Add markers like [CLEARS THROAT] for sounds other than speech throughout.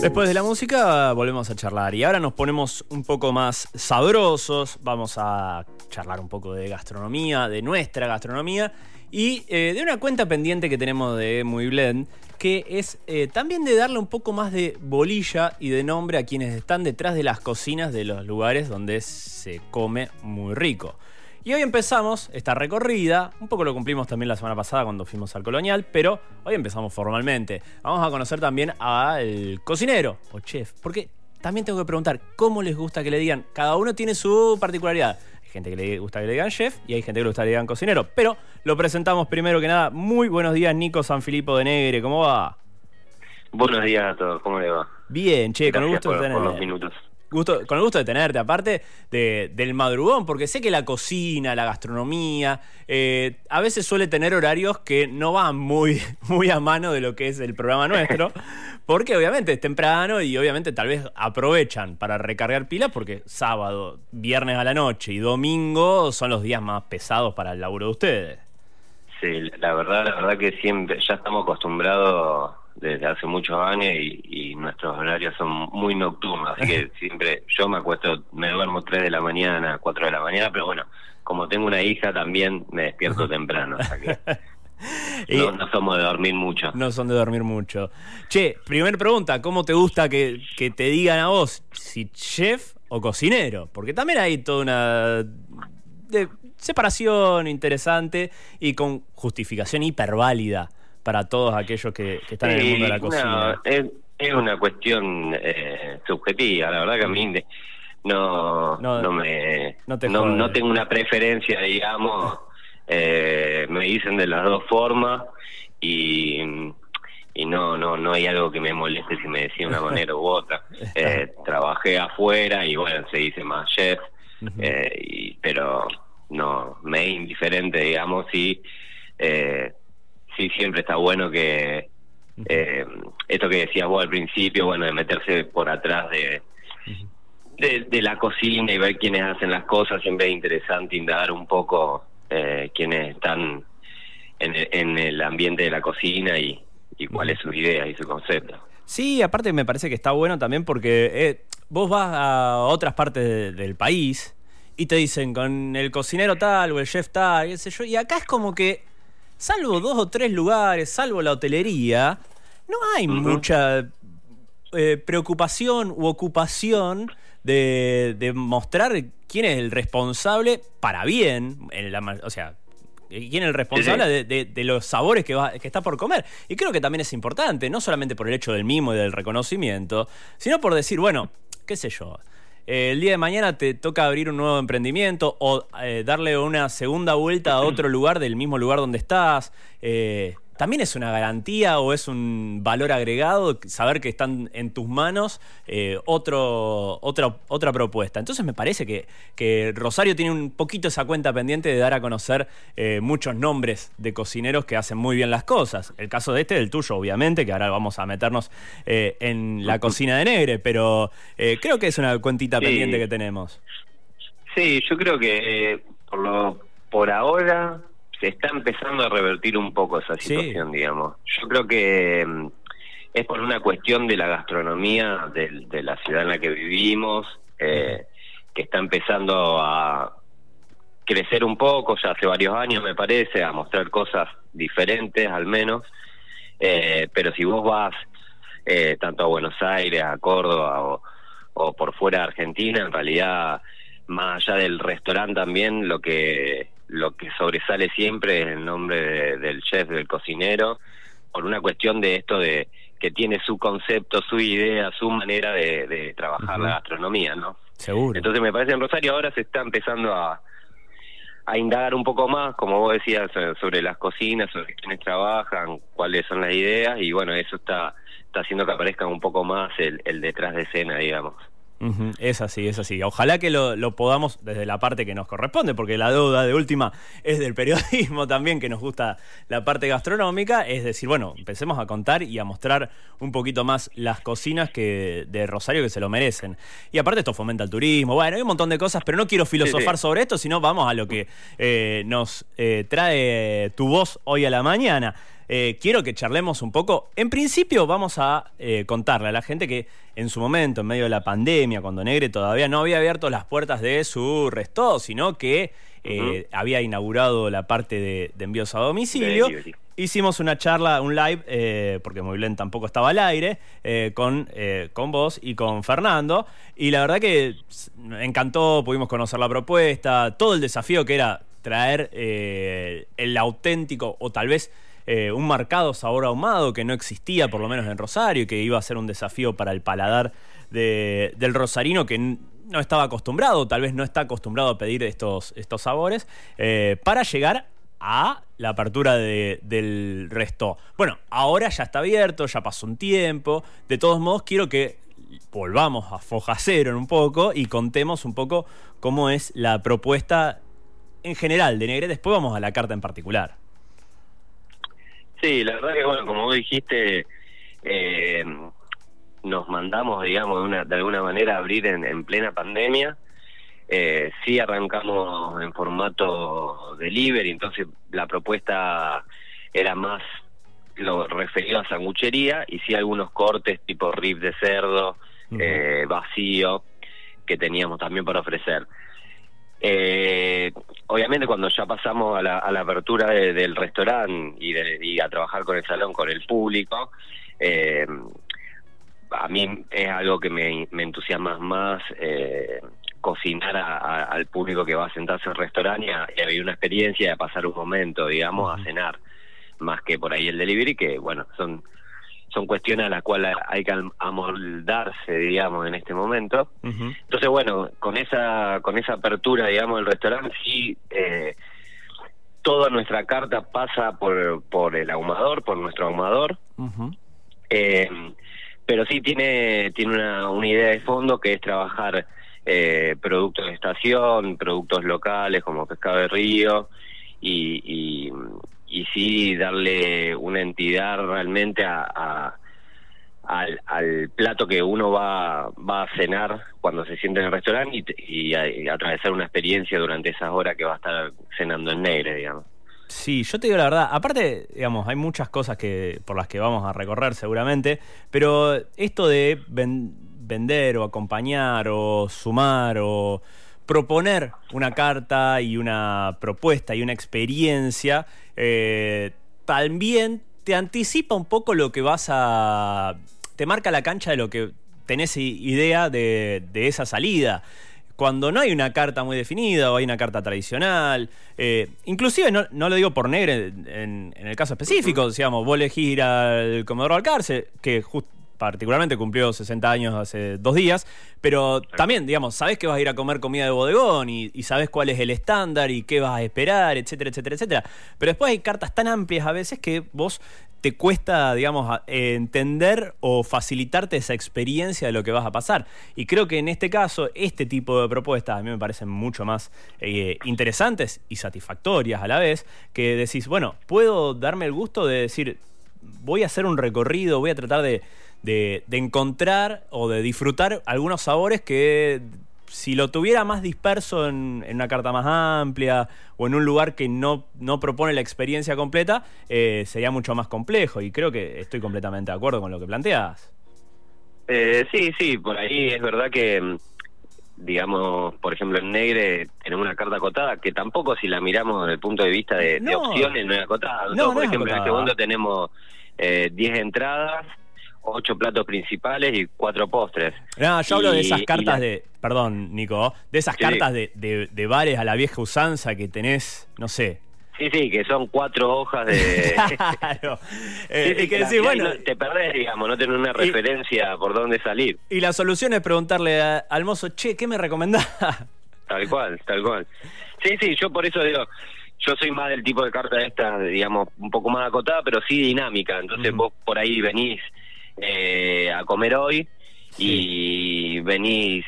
Después de la música volvemos a charlar. Y ahora nos ponemos un poco más sabrosos, vamos a charlar un poco de gastronomía, de nuestra gastronomía. Y eh, de una cuenta pendiente que tenemos de Muy Blend, que es eh, también de darle un poco más de bolilla y de nombre a quienes están detrás de las cocinas de los lugares donde se come muy rico. Y hoy empezamos esta recorrida, un poco lo cumplimos también la semana pasada cuando fuimos al Colonial, pero hoy empezamos formalmente. Vamos a conocer también al cocinero o chef, porque también tengo que preguntar cómo les gusta que le digan, cada uno tiene su particularidad. Hay gente que le gusta que le digan chef y hay gente que le gusta que le digan cocinero, pero lo presentamos primero que nada. Muy buenos días, Nico Sanfilippo de Negre, ¿cómo va? Buenos días a todos, ¿cómo le va? Bien, che, con gusto por, de por los minutos con el gusto de tenerte, aparte del madrugón, porque sé que la cocina, la gastronomía, eh, a veces suele tener horarios que no van muy, [LAUGHS] muy a mano de lo que es el programa nuestro, [LAUGHS] porque obviamente es temprano y obviamente tal vez aprovechan para recargar pilas, porque sábado, viernes a la noche y domingo son los días más pesados para el laburo de ustedes. Sí, la verdad, la verdad que siempre, ya estamos acostumbrados desde hace muchos años y, nuestros horarios son muy nocturnos, así que [LAUGHS] siempre yo me acuesto, me duermo 3 de la mañana, 4 de la mañana, pero bueno, como tengo una hija también me despierto [LAUGHS] temprano, o sea que [LAUGHS] no, somos de dormir mucho. No son de dormir mucho. Che, primer pregunta, ¿cómo te gusta que, que te digan a vos si chef o cocinero? Porque también hay toda una de separación interesante y con justificación hiperválida para todos aquellos que, están en el mundo de la cocina. es, una cuestión eh, subjetiva, la verdad que a mí no, no, me no, tengo una preferencia, digamos, [LAUGHS] eh, me dicen de las dos formas y y no no no hay algo que me moleste si me decía una manera u otra. [LAUGHS] Eh, trabajé afuera y bueno, se dice más chef, y, pero no, me es indiferente, digamos, y eh, sí siempre está bueno que eh, esto que decías vos al principio, bueno, de meterse por atrás de, de, la cocina y ver quiénes hacen las cosas, siempre es interesante indagar un poco eh, quiénes están en el, en el ambiente de la cocina y, y cuál es su idea y su concepto. Sí, aparte me parece que está bueno también porque eh, vos vas a otras partes del país y te dicen con el cocinero tal o el chef tal, qué sé yo, y acá es como que salvo dos o tres lugares, salvo la hotelería, no hay mucha eh, preocupación u ocupación de, mostrar quién es el responsable para bien, en la, o sea, quién es el responsable de, los sabores que, va, que está por comer. Y creo que también es importante, no solamente por el hecho del mimo y del reconocimiento, sino por decir, bueno, qué sé yo, eh, el día de mañana te toca abrir un nuevo emprendimiento o eh, darle una segunda vuelta a otro [CLEARS THROAT] lugar del mismo lugar donde estás. Eh, también es una garantía o es un valor agregado saber que están en tus manos eh, otro, otra, otra propuesta. Entonces me parece que, que, Rosario tiene un poquito esa cuenta pendiente de dar a conocer eh, muchos nombres de cocineros que hacen muy bien las cosas. El caso de este, del tuyo, obviamente, que ahora vamos a meternos eh, en la cocina de Negre, pero creo que es una cuentita pendiente que tenemos. Sí, yo creo que por, lo, por ahora se está empezando a revertir un poco esa situación, digamos. Yo creo que mm, es por una cuestión de la gastronomía de, la ciudad en la que vivimos, eh, que está empezando a crecer un poco, ya hace varios años me parece, a mostrar cosas diferentes al menos, eh, pero si vos vas eh, tanto a Buenos Aires, a Córdoba o, o por fuera de Argentina, en realidad más allá del restaurante también lo que lo que sobresale siempre es el nombre del chef, del cocinero, por una cuestión de esto de que tiene su concepto, su idea, su manera de, trabajar la gastronomía, ¿no? Seguro. Entonces me parece en Rosario ahora se está empezando a, a indagar un poco más, como vos decías, sobre las cocinas, sobre quiénes trabajan, cuáles son las ideas, y bueno, eso está, está haciendo que aparezca un poco más el, el detrás de escena, digamos. Es así, es así. Ojalá que lo, podamos desde la parte que nos corresponde, porque la deuda de última es del periodismo también, que nos gusta la parte gastronómica. Es decir, bueno, empecemos a contar y a mostrar un poquito más las cocinas que de Rosario que se lo merecen. Y aparte esto fomenta el turismo. Bueno, hay un montón de cosas, pero no quiero filosofar sobre esto, sino vamos a lo que eh, nos eh, trae tu voz hoy a la mañana. Eh, quiero que charlemos un poco. En principio vamos a eh, contarle a la gente que en su momento, en medio de la pandemia, cuando Negre todavía no había abierto las puertas de su resto, sino que eh, había inaugurado la parte de, envíos a domicilio. Hicimos una charla, un live, porque Movilén tampoco estaba al aire, con, con vos y con Fernando. Y la verdad que me encantó, pudimos conocer la propuesta, todo el desafío que era traer el auténtico o tal vez eh, un marcado sabor ahumado que no existía, por lo menos en Rosario, y que iba a ser un desafío para el paladar del rosarino que no estaba acostumbrado, tal vez no está acostumbrado a pedir estos, estos sabores, eh, para llegar a la apertura del resto. Bueno, ahora ya está abierto, ya pasó un tiempo. De todos modos, quiero que volvamos a foja cero en un poco y contemos un poco cómo es la propuesta en general de Negre. Después vamos a la carta en particular. Sí, la verdad que, bueno, como vos dijiste, eh, nos mandamos, digamos, de, alguna manera a abrir en, plena pandemia. Eh, sí arrancamos en formato delivery, entonces la propuesta era más lo referido a sanguchería y sí algunos cortes tipo rib de cerdo, eh, vacío, que teníamos también para ofrecer. Eh, obviamente cuando ya pasamos a la, apertura del restaurante y, a trabajar con el salón, con el público, eh, a mí es algo que me, entusiasma más eh, cocinar al público que va a sentarse al restaurante y a, vivir una experiencia, y a pasar un momento, digamos, a cenar, más que por ahí el delivery, que bueno, son son cuestiones a las cuales hay que amoldarse, digamos, en este momento. Entonces, bueno, con esa con esa apertura, digamos, del restaurante, sí, eh, toda nuestra carta pasa por, por el ahumador, por nuestro ahumador. eh, pero sí tiene, tiene una, una idea de fondo que es trabajar eh, productos de estación, productos locales como pescado de río y, y sí darle una entidad realmente a, al, plato que uno va, va a cenar cuando se siente en el restaurante y, atravesar una experiencia durante esas horas que va a estar cenando en Negre, digamos. Sí, yo te digo la verdad, aparte, digamos, hay muchas cosas que por las que vamos a recorrer seguramente, pero esto de vender o acompañar o sumar o proponer una carta y una propuesta y una experiencia, eh, también te anticipa un poco lo que vas a... te marca la cancha de lo que tenés idea de, esa salida. Cuando no hay una carta muy definida o hay una carta tradicional, eh, inclusive no, lo digo por negro en, el caso específico, digamos, vos elegís ir al Comodoro Alcárcel, que justo particularmente cumplió 60 años hace dos días, pero también, digamos, sabes que vas a ir a comer comida de bodegón y, sabes cuál es el estándar y qué vas a esperar, etcétera, etcétera, etcétera. Pero después hay cartas tan amplias a veces que vos te cuesta, digamos, entender o facilitarte esa experiencia de lo que vas a pasar. Y creo que en este caso, este tipo de propuestas a mí me parecen mucho más eh, interesantes y satisfactorias a la vez, que decís, bueno, puedo darme el gusto de decir, voy a hacer un recorrido, voy a tratar de de, encontrar o de disfrutar algunos sabores que si lo tuviera más disperso en, una carta más amplia o en un lugar que no, no propone la experiencia completa, eh, sería mucho más complejo. Y creo que estoy completamente de acuerdo con lo que planteas. Eh, sí, sí, por ahí es verdad que, digamos, por ejemplo, en Negre tenemos una carta acotada que tampoco si la miramos desde el punto de vista de, opciones no es acotada. por ejemplo, en este mundo tenemos 10 eh, entradas ocho platos principales y cuatro postres. No, yo hablo de esas cartas de, perdón, Nico, de esas cartas de, de, bares a la vieja usanza que tenés, no sé. Sí, sí, que son cuatro hojas de... [LAUGHS] [LAUGHS] claro. Eh, que decir, bueno... te perdés, digamos, no tenés una referencia por dónde salir. Y la solución es preguntarle al mozo, che, ¿qué me recomendás? Tal cual, tal cual. Sí, sí, yo por eso digo, yo soy más del tipo de carta esta, digamos, un poco más acotada, pero sí dinámica. Entonces vos por ahí venís eh, a comer hoy y venís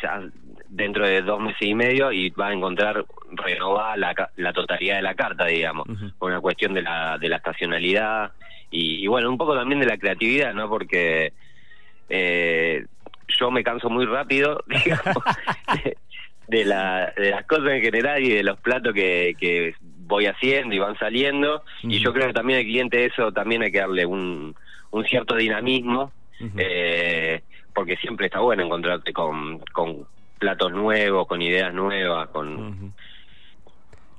dentro de dos meses y medio y vas a encontrar renovada la, la totalidad de la carta, digamos, por una cuestión de la, de la estacionalidad y, bueno, un poco también de la creatividad, ¿no? Porque eh, yo me canso muy rápido, [LAUGHS] digamos, de, la, de las cosas en general y de los platos que, que voy haciendo y van saliendo. Y yo creo que también al cliente eso también hay que darle un, un cierto dinamismo, eh, porque siempre está bueno encontrarte con, con platos nuevos, con ideas nuevas, con...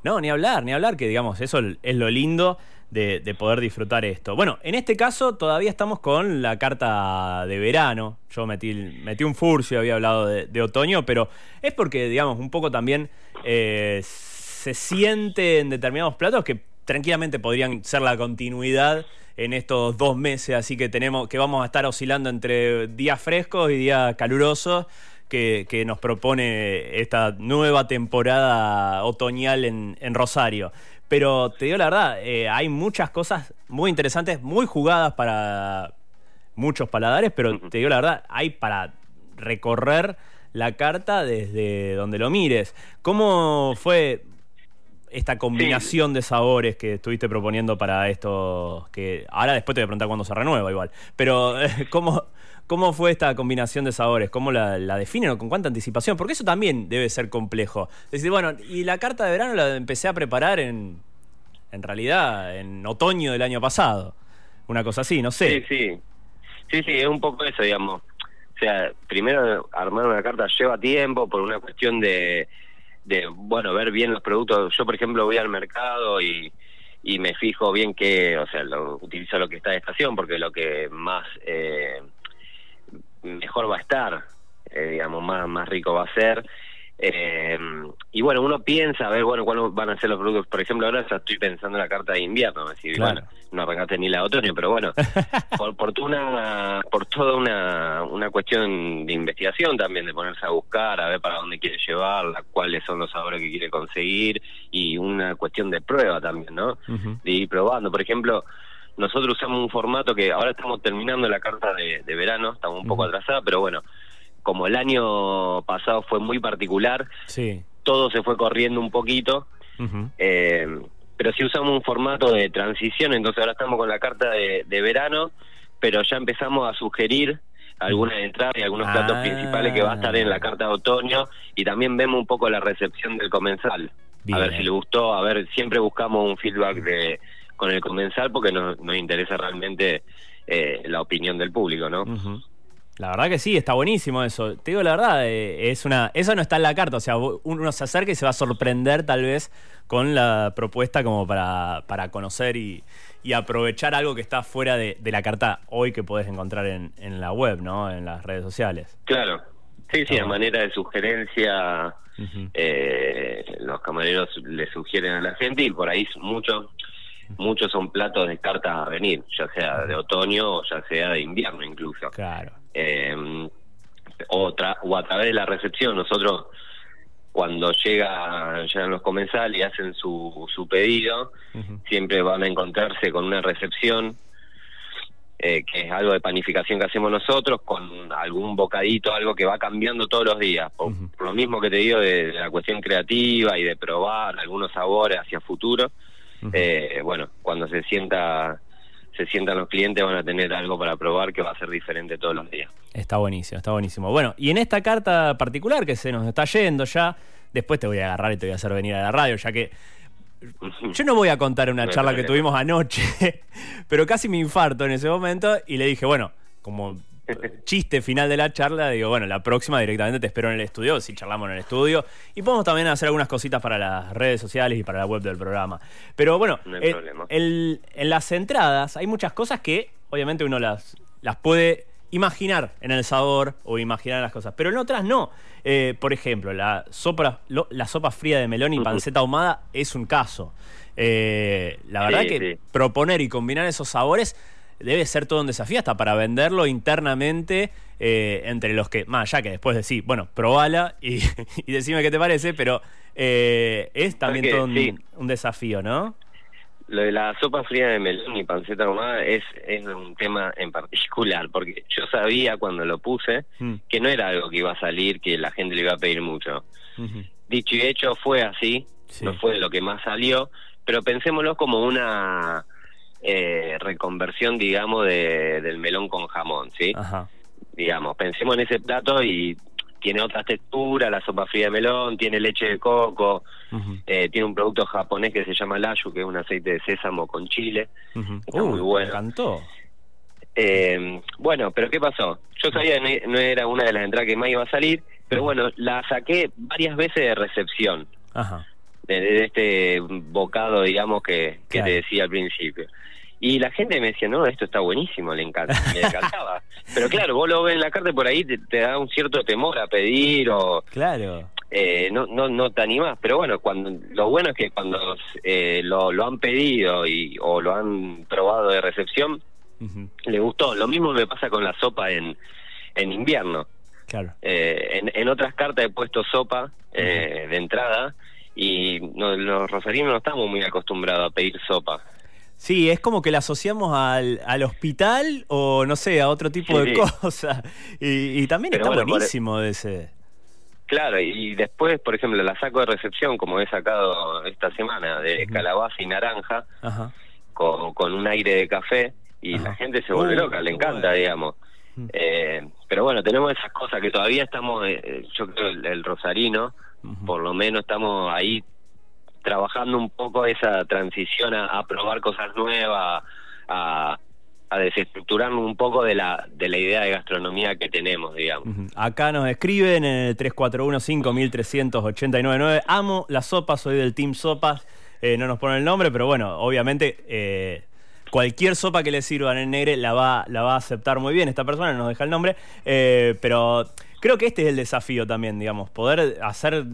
No, ni hablar, ni hablar, que digamos, eso es lo lindo de, poder disfrutar esto. Bueno, en este caso todavía estamos con la carta de verano. Yo metí, metí un furcio, había hablado de, otoño, pero es porque, digamos, un poco también eh, se siente en determinados platos que tranquilamente podrían ser la continuidad en estos dos meses, así que tenemos que vamos a estar oscilando entre días frescos y días calurosos que, nos propone esta nueva temporada otoñal en, en Rosario. Pero te digo la verdad, eh, hay muchas cosas muy interesantes, muy jugadas para muchos paladares, pero te digo la verdad, hay para recorrer la carta desde donde lo mires. ¿Cómo fue esta combinación de sabores que estuviste proponiendo para esto? Que ahora después te voy a preguntar cuándo se renueva igual. Pero [LAUGHS] ¿cómo, ¿Cómo fue esta combinación de sabores? ¿Cómo la, definen o con cuánta anticipación? Porque eso también debe ser complejo. Decir, bueno, y la carta de verano la empecé a preparar en, en realidad, en otoño del año pasado. Una cosa así, no sé. Sí, sí. Sí, sí, es un poco eso, digamos. O sea, primero armar una carta lleva tiempo por una cuestión de, de bueno, ver bien los productos. Yo, por ejemplo, voy al mercado y, y me fijo bien que, o sea, lo, utilizo lo que está de estación porque lo que más... Eh, mejor va a estar, eh, digamos, más, más rico va a ser. Eh, y bueno, uno piensa, a ver, bueno, cuáles van a ser los productos. Por ejemplo, ahora ya estoy pensando en la carta de invierno. Decir, bueno, no arrancaste ni la otoño, pero bueno, [LAUGHS] por, por, una, por toda una, una cuestión de investigación también, de ponerse a buscar, a ver para dónde quiere llevarla, cuáles son los sabores que quiere conseguir y una cuestión de prueba también, ¿no? De ir probando. Por ejemplo, nosotros usamos un formato que ahora estamos terminando la carta de, verano, estamos un poco atrasada, pero bueno, como el año pasado fue muy particular, sí. todo se fue corriendo un poquito. eh, pero sí usamos un formato de transición, entonces ahora estamos con la carta de, verano, pero ya empezamos a sugerir algunas entradas y algunos platos ah. principales que va a estar en la carta de otoño y también vemos un poco la recepción del comensal. A ver si le gustó, a ver, siempre buscamos un feedback de, con el comensal porque nos, nos interesa realmente eh, la opinión del público, ¿no? La verdad que sí, está buenísimo eso. Te digo la verdad, eh, es una, eso no está en la carta. O sea, uno se acerca y se va a sorprender tal vez con la propuesta como para, para conocer y, aprovechar algo que está fuera de, la carta hoy que podés encontrar en, en, la web, ¿no? En las redes sociales. Claro. Sí, sí, a manera de sugerencia, eh, los camareros le sugieren a la gente y por ahí muchos muchos son platos de cartas a venir, ya sea de otoño o ya sea de invierno incluso. Claro. Eh, otra, o a través de la recepción, nosotros cuando llega, llegan los comensales y hacen su, su pedido, siempre van a encontrarse con una recepción, eh, que es algo de panificación que hacemos nosotros, con algún bocadito, algo que va cambiando todos los días. Por, lo mismo que te digo de, la cuestión creativa y de probar algunos sabores hacia futuro eh, bueno, cuando se sienta se sientan los clientes van a tener algo para probar que va a ser diferente todos los días. Está buenísimo, está buenísimo. Bueno, y en esta carta particular que se nos está yendo ya, después te voy a agarrar y te voy a hacer venir a la radio, ya que [LAUGHS] yo no voy a contar una charla que tuvimos anoche, [LAUGHS] pero casi me infarto en ese momento y le dije, bueno, como [LAUGHS] chiste final de la charla, digo, bueno, la próxima directamente te espero en el estudio, si charlamos en el estudio. Y podemos también hacer algunas cositas para las redes sociales y para la web del programa. Pero bueno, en las entradas hay muchas cosas que obviamente uno las, las puede imaginar en el sabor o imaginar las cosas, pero en otras no. Eh, por ejemplo, la sopa, la sopa fría de melón y panceta ahumada es un caso. Eh, la verdad que proponer y combinar esos sabores debe ser todo un desafío hasta para venderlo internamente eh, entre los que, más ya que después decir, bueno, probala y, [LAUGHS] y decime qué te parece, pero eh, es también todo un, desafío, ¿no? Lo de la sopa fría de melón y panceta ahumada es, es un tema en particular, porque yo sabía cuando lo puse mm. que no era algo que iba a salir, que la gente le iba a pedir mucho. Dicho y hecho, fue así, no fue lo que más salió, pero pensémoslo como una eh, reconversión, digamos, de, del melón con jamón, ¿sí? Digamos, pensemos en ese plato y tiene otra textura, la sopa fría de melón, tiene leche de coco, eh, tiene un producto japonés que se llama layu, que es un aceite de sésamo con chile. Está muy bueno. Me encantó. Eh, bueno, pero ¿qué pasó? Yo sabía que no era una de las entradas que más iba a salir, pero bueno, la saqué varias veces de recepción. Ajá. De, este bocado, digamos, que, que te decía al principio. Y la gente me decía, no, esto está buenísimo, le encanta, me encantaba. [LAUGHS] Pero claro, vos lo ves en la carta y por ahí te, da un cierto temor a pedir o... Claro. Eh, no, no, no te animás, pero bueno, cuando lo bueno es que cuando eh, lo, lo han pedido y, o lo han probado de recepción, le gustó. Lo mismo me pasa con la sopa en, en invierno. Claro. Eh, en, en otras cartas he puesto sopa eh, de entrada y los rosarinos no estamos muy acostumbrados a pedir sopa. Sí, es como que la asociamos al, al hospital o no sé, a otro tipo de cosas. Y, también está buenísimo ese. Claro, y después, por ejemplo, la saco de recepción, como he sacado esta semana, de calabaza y naranja, Con, con, un aire de café, y la gente se vuelve uh, loca, le encanta, digamos. Eh, pero bueno, tenemos esas cosas que todavía estamos, eh, yo creo, el, rosarino, por lo menos estamos ahí trabajando un poco esa transición a, probar cosas nuevas, a, a desestructurarnos un poco de la, de la idea de gastronomía que tenemos, digamos. Acá nos escriben en el 341-5389. Amo la sopa, soy del Team Sopas. Eh, no nos ponen el nombre, pero bueno, obviamente eh, cualquier sopa que le sirvan en negre la va, la va a aceptar muy bien. Esta persona no nos deja el nombre, eh, pero creo que este es el desafío también, digamos, poder hacer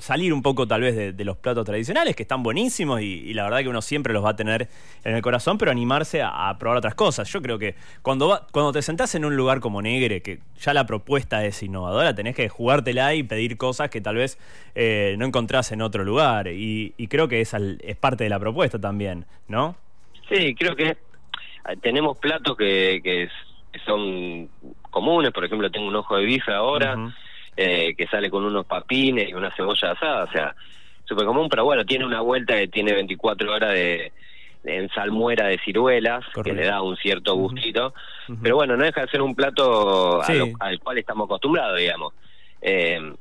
salir un poco tal vez de, los platos tradicionales, que están buenísimos y, la verdad que uno siempre los va a tener en el corazón, pero animarse a, probar otras cosas. Yo creo que cuando, cuando te sentás en un lugar como Negre, que ya la propuesta es innovadora, tenés que jugártela y pedir cosas que tal vez eh, no encontrás en otro lugar. Y, creo que esa es parte de la propuesta también, ¿no? Sí, creo que tenemos platos que, que son comunes, por ejemplo, tengo un ojo de bife ahora. Eh, que sale con unos papines y una cebolla asada, o sea, súper común, pero bueno, tiene una vuelta que tiene 24 horas de, en salmuera de ciruelas, que le da un cierto gustito, pero bueno, no deja de ser un plato al cual estamos acostumbrados, digamos. Eh,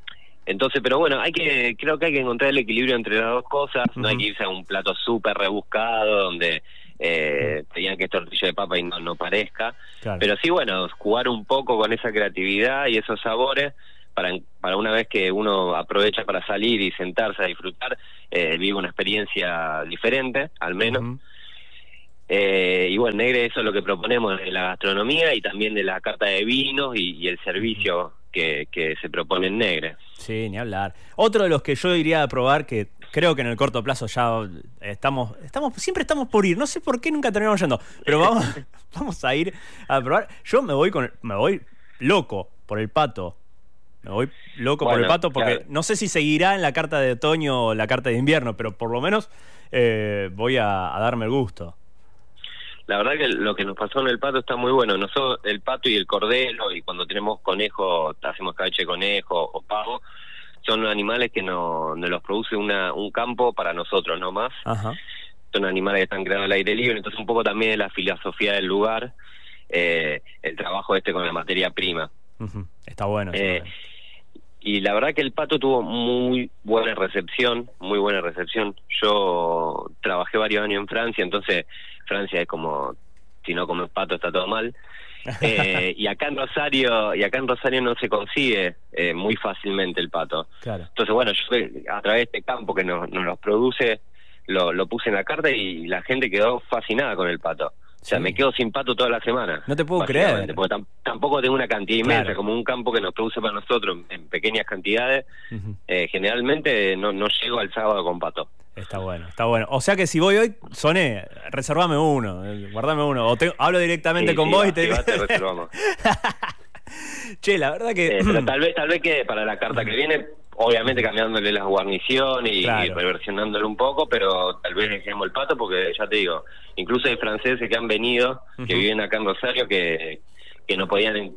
entonces, pero bueno, hay que, creo que hay que encontrar el equilibrio entre las dos cosas, no hay que irse a un plato súper rebuscado donde eh, te que es tortilla de papa y no, no parezca, pero sí, bueno, jugar un poco con esa creatividad y esos sabores para, para una vez que uno aprovecha para salir y sentarse a disfrutar, eh, vive una experiencia diferente, al menos. Eh, y bueno, Negre, eso es lo que proponemos de la gastronomía y también de la carta de vinos y, el servicio que, que, se propone en Negre. Sí, ni hablar. Otro de los que yo iría a probar, que creo que en el corto plazo ya estamos, estamos siempre estamos por ir, no sé por qué nunca terminamos yendo, pero vamos, [LAUGHS] vamos a ir a probar. Yo me voy con, me voy loco por el pato me voy loco por el pato porque no sé si seguirá en la carta de otoño o la carta de invierno, pero por lo menos eh, voy a, darme el gusto. La verdad que lo que nos pasó en el pato está muy bueno. Nosotros, el pato y el cordero, y cuando tenemos conejo, hacemos cabeche de conejo o pavo, son animales que no, nos los produce una, un campo para nosotros, no más. Son animales que están creados al aire libre, entonces un poco también de la filosofía del lugar, eh, el trabajo este con la materia prima. Está bueno. Eh, y la verdad que el pato tuvo muy buena recepción, muy buena recepción. Yo trabajé varios años en Francia, entonces Francia es como si no comes pato está todo mal. [LAUGHS] Eh, y acá en Rosario y acá en Rosario no se consigue eh, muy fácilmente el pato. Entonces bueno, yo a través de este campo que nos, nos los produce lo, lo puse en la carta y la gente quedó fascinada con el pato. O sea, me quedo sin pato toda la semana. No te puedo creer. Porque tampoco tengo una cantidad inmensa, como un campo que nos produce para nosotros en pequeñas cantidades. Eh, generalmente no, no llego al sábado con pato. Está bueno, está bueno. O sea que si voy hoy, soné, reservame uno, eh, guardame uno. O hablo directamente con vos y te digo. [LAUGHS] che, la verdad que. Eh, pero [CLEARS THROAT] tal vez, tal vez que para la carta que viene obviamente cambiándole las guarniciones y, reversionándole un poco, pero tal vez dejemos el pato porque ya te digo, incluso hay franceses que han venido, que viven acá en Rosario, que, que no podían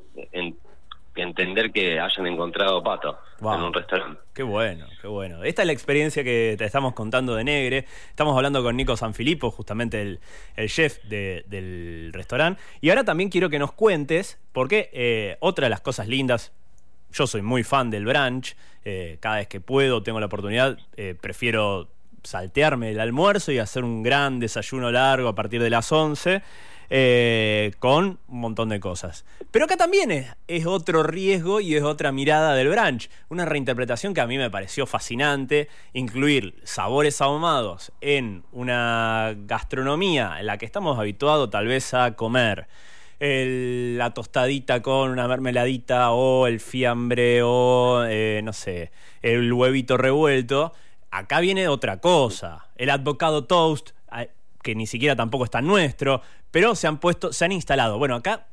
entender que hayan encontrado pato en un restaurante. Qué bueno, qué bueno. Esta es la experiencia que te estamos contando de Negre. Estamos hablando con Nico Sanfilippo, justamente el, el chef del restaurante. Y ahora también quiero que nos cuentes, porque eh, otra de las cosas lindas Yo soy muy fan del brunch. Eh, cada vez que puedo, tengo la oportunidad, eh, prefiero saltearme el almuerzo y hacer un gran desayuno largo a partir de las 11. Eh, con un montón de cosas. Pero acá también es, otro riesgo y es otra mirada del brunch. Una reinterpretación que a mí me pareció fascinante, incluir sabores ahumados en una gastronomía en la que estamos habituados tal vez a comer. La tostadita con una mermeladita o el fiambre o, eh, no sé, el huevito revuelto. Acá viene otra cosa. El advocado toast, que ni siquiera tampoco está nuestro, pero se han puesto, se han instalado. Bueno, acá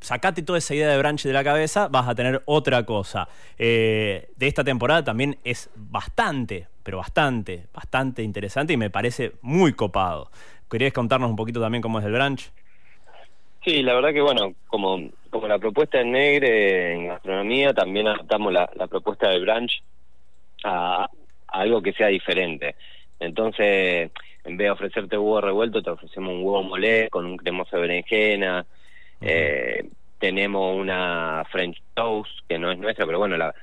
sacate toda esa idea de branch de la cabeza, vas a tener otra cosa. Eh, de esta temporada también es bastante, pero bastante, bastante interesante y me parece muy copado. ¿Querías contarnos un poquito también cómo es el branch? Sí, la verdad que bueno, como, como la propuesta en Negre en gastronomía, también adaptamos la, propuesta del branch a, a algo que sea diferente. Entonces, en vez de ofrecerte huevo revuelto, te ofrecemos un huevo molé con un cremoso de berenjena. eh, tenemos una French toast, que no es nuestra, pero bueno, la,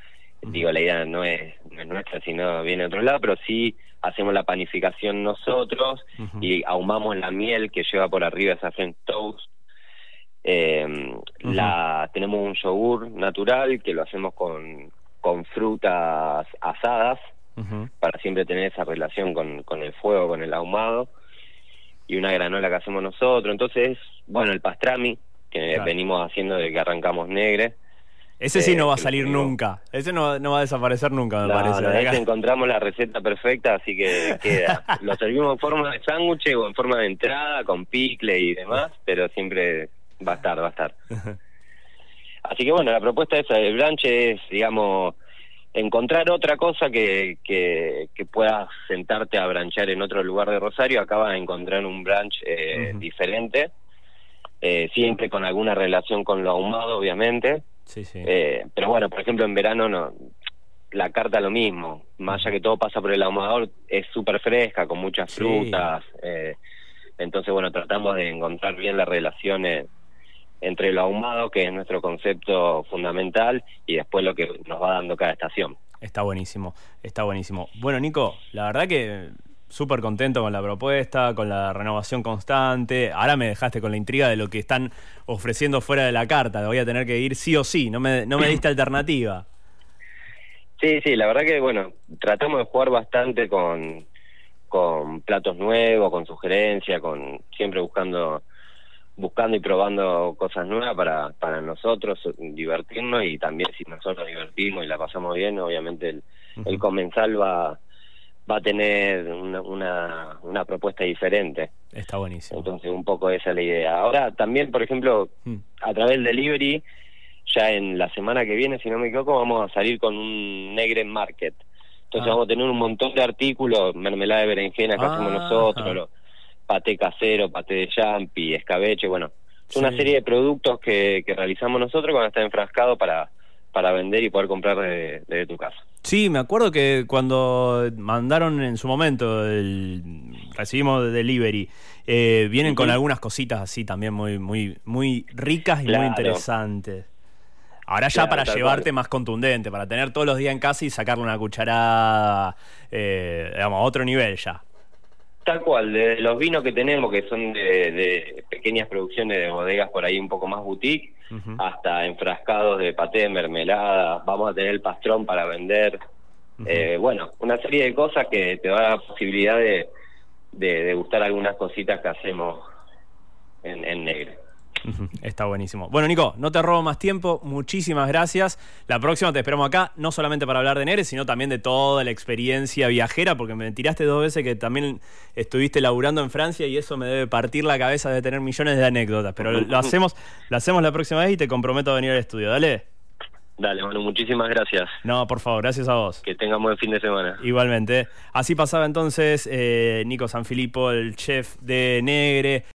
digo, la idea no es, no es nuestra, sino viene de otro lado, pero sí hacemos la panificación nosotros y ahumamos la miel que lleva por arriba esa French toast. Eh, la, tenemos un yogur natural que lo hacemos con, con frutas asadas para siempre tener esa relación con, con el fuego, con el ahumado, y una granola que hacemos nosotros. Entonces, bueno, el pastrami, que venimos haciendo desde que arrancamos negre. Ese sí no va a eh, salir nunca. Ese no, no, va a desaparecer nunca, me parece. No, encontramos la receta perfecta, así que [LAUGHS] queda. Lo servimos en forma de sándwich o en forma de entrada, con picle y demás, pero siempre va a estar, va a estar. Así que bueno, la propuesta esa del branche es, digamos, encontrar otra cosa que, que, puedas sentarte a branchar en otro lugar de Rosario, acaba de encontrar un branch eh, diferente, eh, siempre con alguna relación con lo ahumado, obviamente. Sí, sí. Eh, pero bueno, por ejemplo, en verano no la carta lo mismo, más allá que todo pasa por el ahumador, es súper fresca, con muchas frutas. entonces, bueno, tratamos de encontrar bien las relaciones entre lo ahumado, que es nuestro concepto fundamental, y después lo que nos va dando cada estación. Está buenísimo, está buenísimo. Bueno, Nico, la verdad que súper contento con la propuesta, con la renovación constante. Ahora me dejaste con la intriga de lo que están ofreciendo fuera de la carta. Voy a tener que ir sí o sí, no me, no me diste [LAUGHS] alternativa. Sí, sí, la verdad que, bueno, tratamos de jugar bastante con, con platos nuevos, con sugerencias, con siempre buscando buscando y probando cosas nuevas para, para nosotros divertirnos y también si nosotros divertimos y la pasamos bien, obviamente el, el comensal va, va a tener una, una, una, propuesta diferente. Está buenísimo. Entonces un poco esa es la idea. Ahora también, por ejemplo, mm. a través del delivery, ya en la semana que viene, si no me equivoco, vamos a salir con un Negre Market. Entonces ah. vamos a tener un montón de artículos, mermelada de berenjena que hacemos ah, nosotros, paté casero, paté de champi, escabeche, bueno, es una serie de productos que, que realizamos nosotros cuando está enfrascado para, para vender y poder comprar desde tu casa. Sí, me acuerdo que cuando mandaron en su momento, el, recibimos de delivery, eh, vienen con algunas cositas así también muy, muy, muy ricas y muy interesantes. Ahora ya para llevarte más contundente, para tener todos los días en casa y sacarle una cucharada, eh, digamos, a otro nivel ya. Tal cual, de los vinos que tenemos, que son de, pequeñas producciones de bodegas por ahí un poco más boutique, hasta enfrascados de paté, mermelada, vamos a tener el pastrón para vender. eh, bueno, una serie de cosas que te da la posibilidad de, de, gustar algunas cositas que hacemos en, en negro. Está buenísimo. Bueno, Nico, no te robo más tiempo. Muchísimas gracias. La próxima te esperamos acá, no solamente para hablar de Neres, sino también de toda la experiencia viajera, porque me tiraste dos veces que también estuviste laburando en Francia y eso me debe partir la cabeza de tener millones de anécdotas. Pero lo hacemos, lo hacemos la próxima vez y te comprometo a venir al estudio. Dale. Dale, bueno, muchísimas gracias. No, por favor, gracias a vos. Que tengamos buen fin de semana. Igualmente. Así pasaba entonces eh, Nico Sanfilippo, el chef de Negre.